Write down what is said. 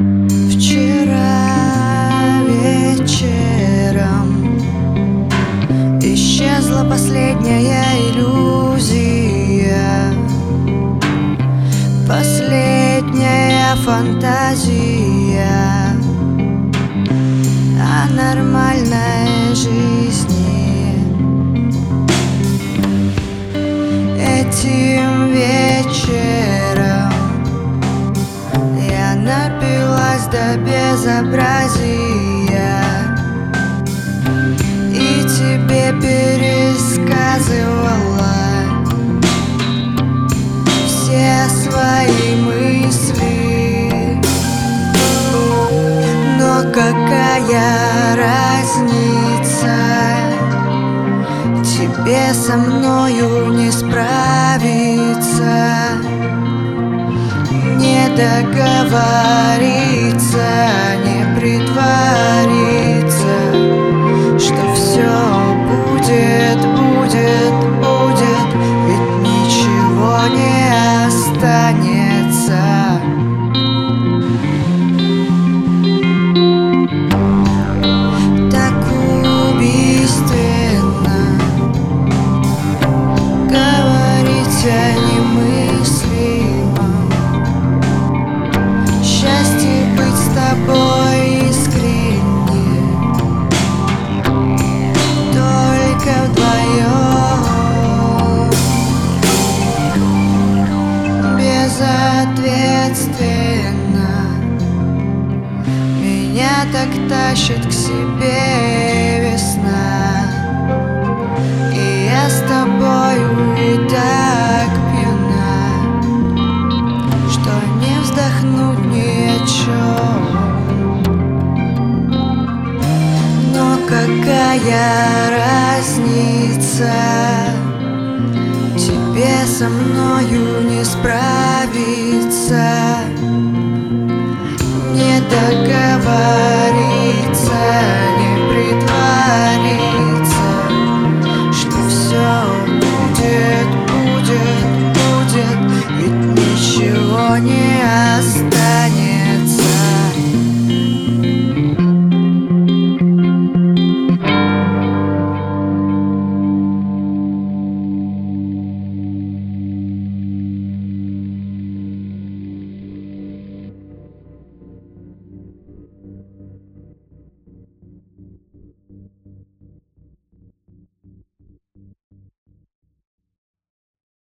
Вчера вечером Исчезла последняя иллюзия Последняя фантазия безобразия. И тебе пересказывала Все свои мысли. Но какая разница? Тебе со мною не справиться. Не договориться, Безответственно Меня так тащит к себе весна. И я с тобою так пьяна Что не вздохнуть ни о чем Но какая разница? Тебе со мною не справиться Не договориться, не притвориться Что все будет, будет, будет Ведь ничего не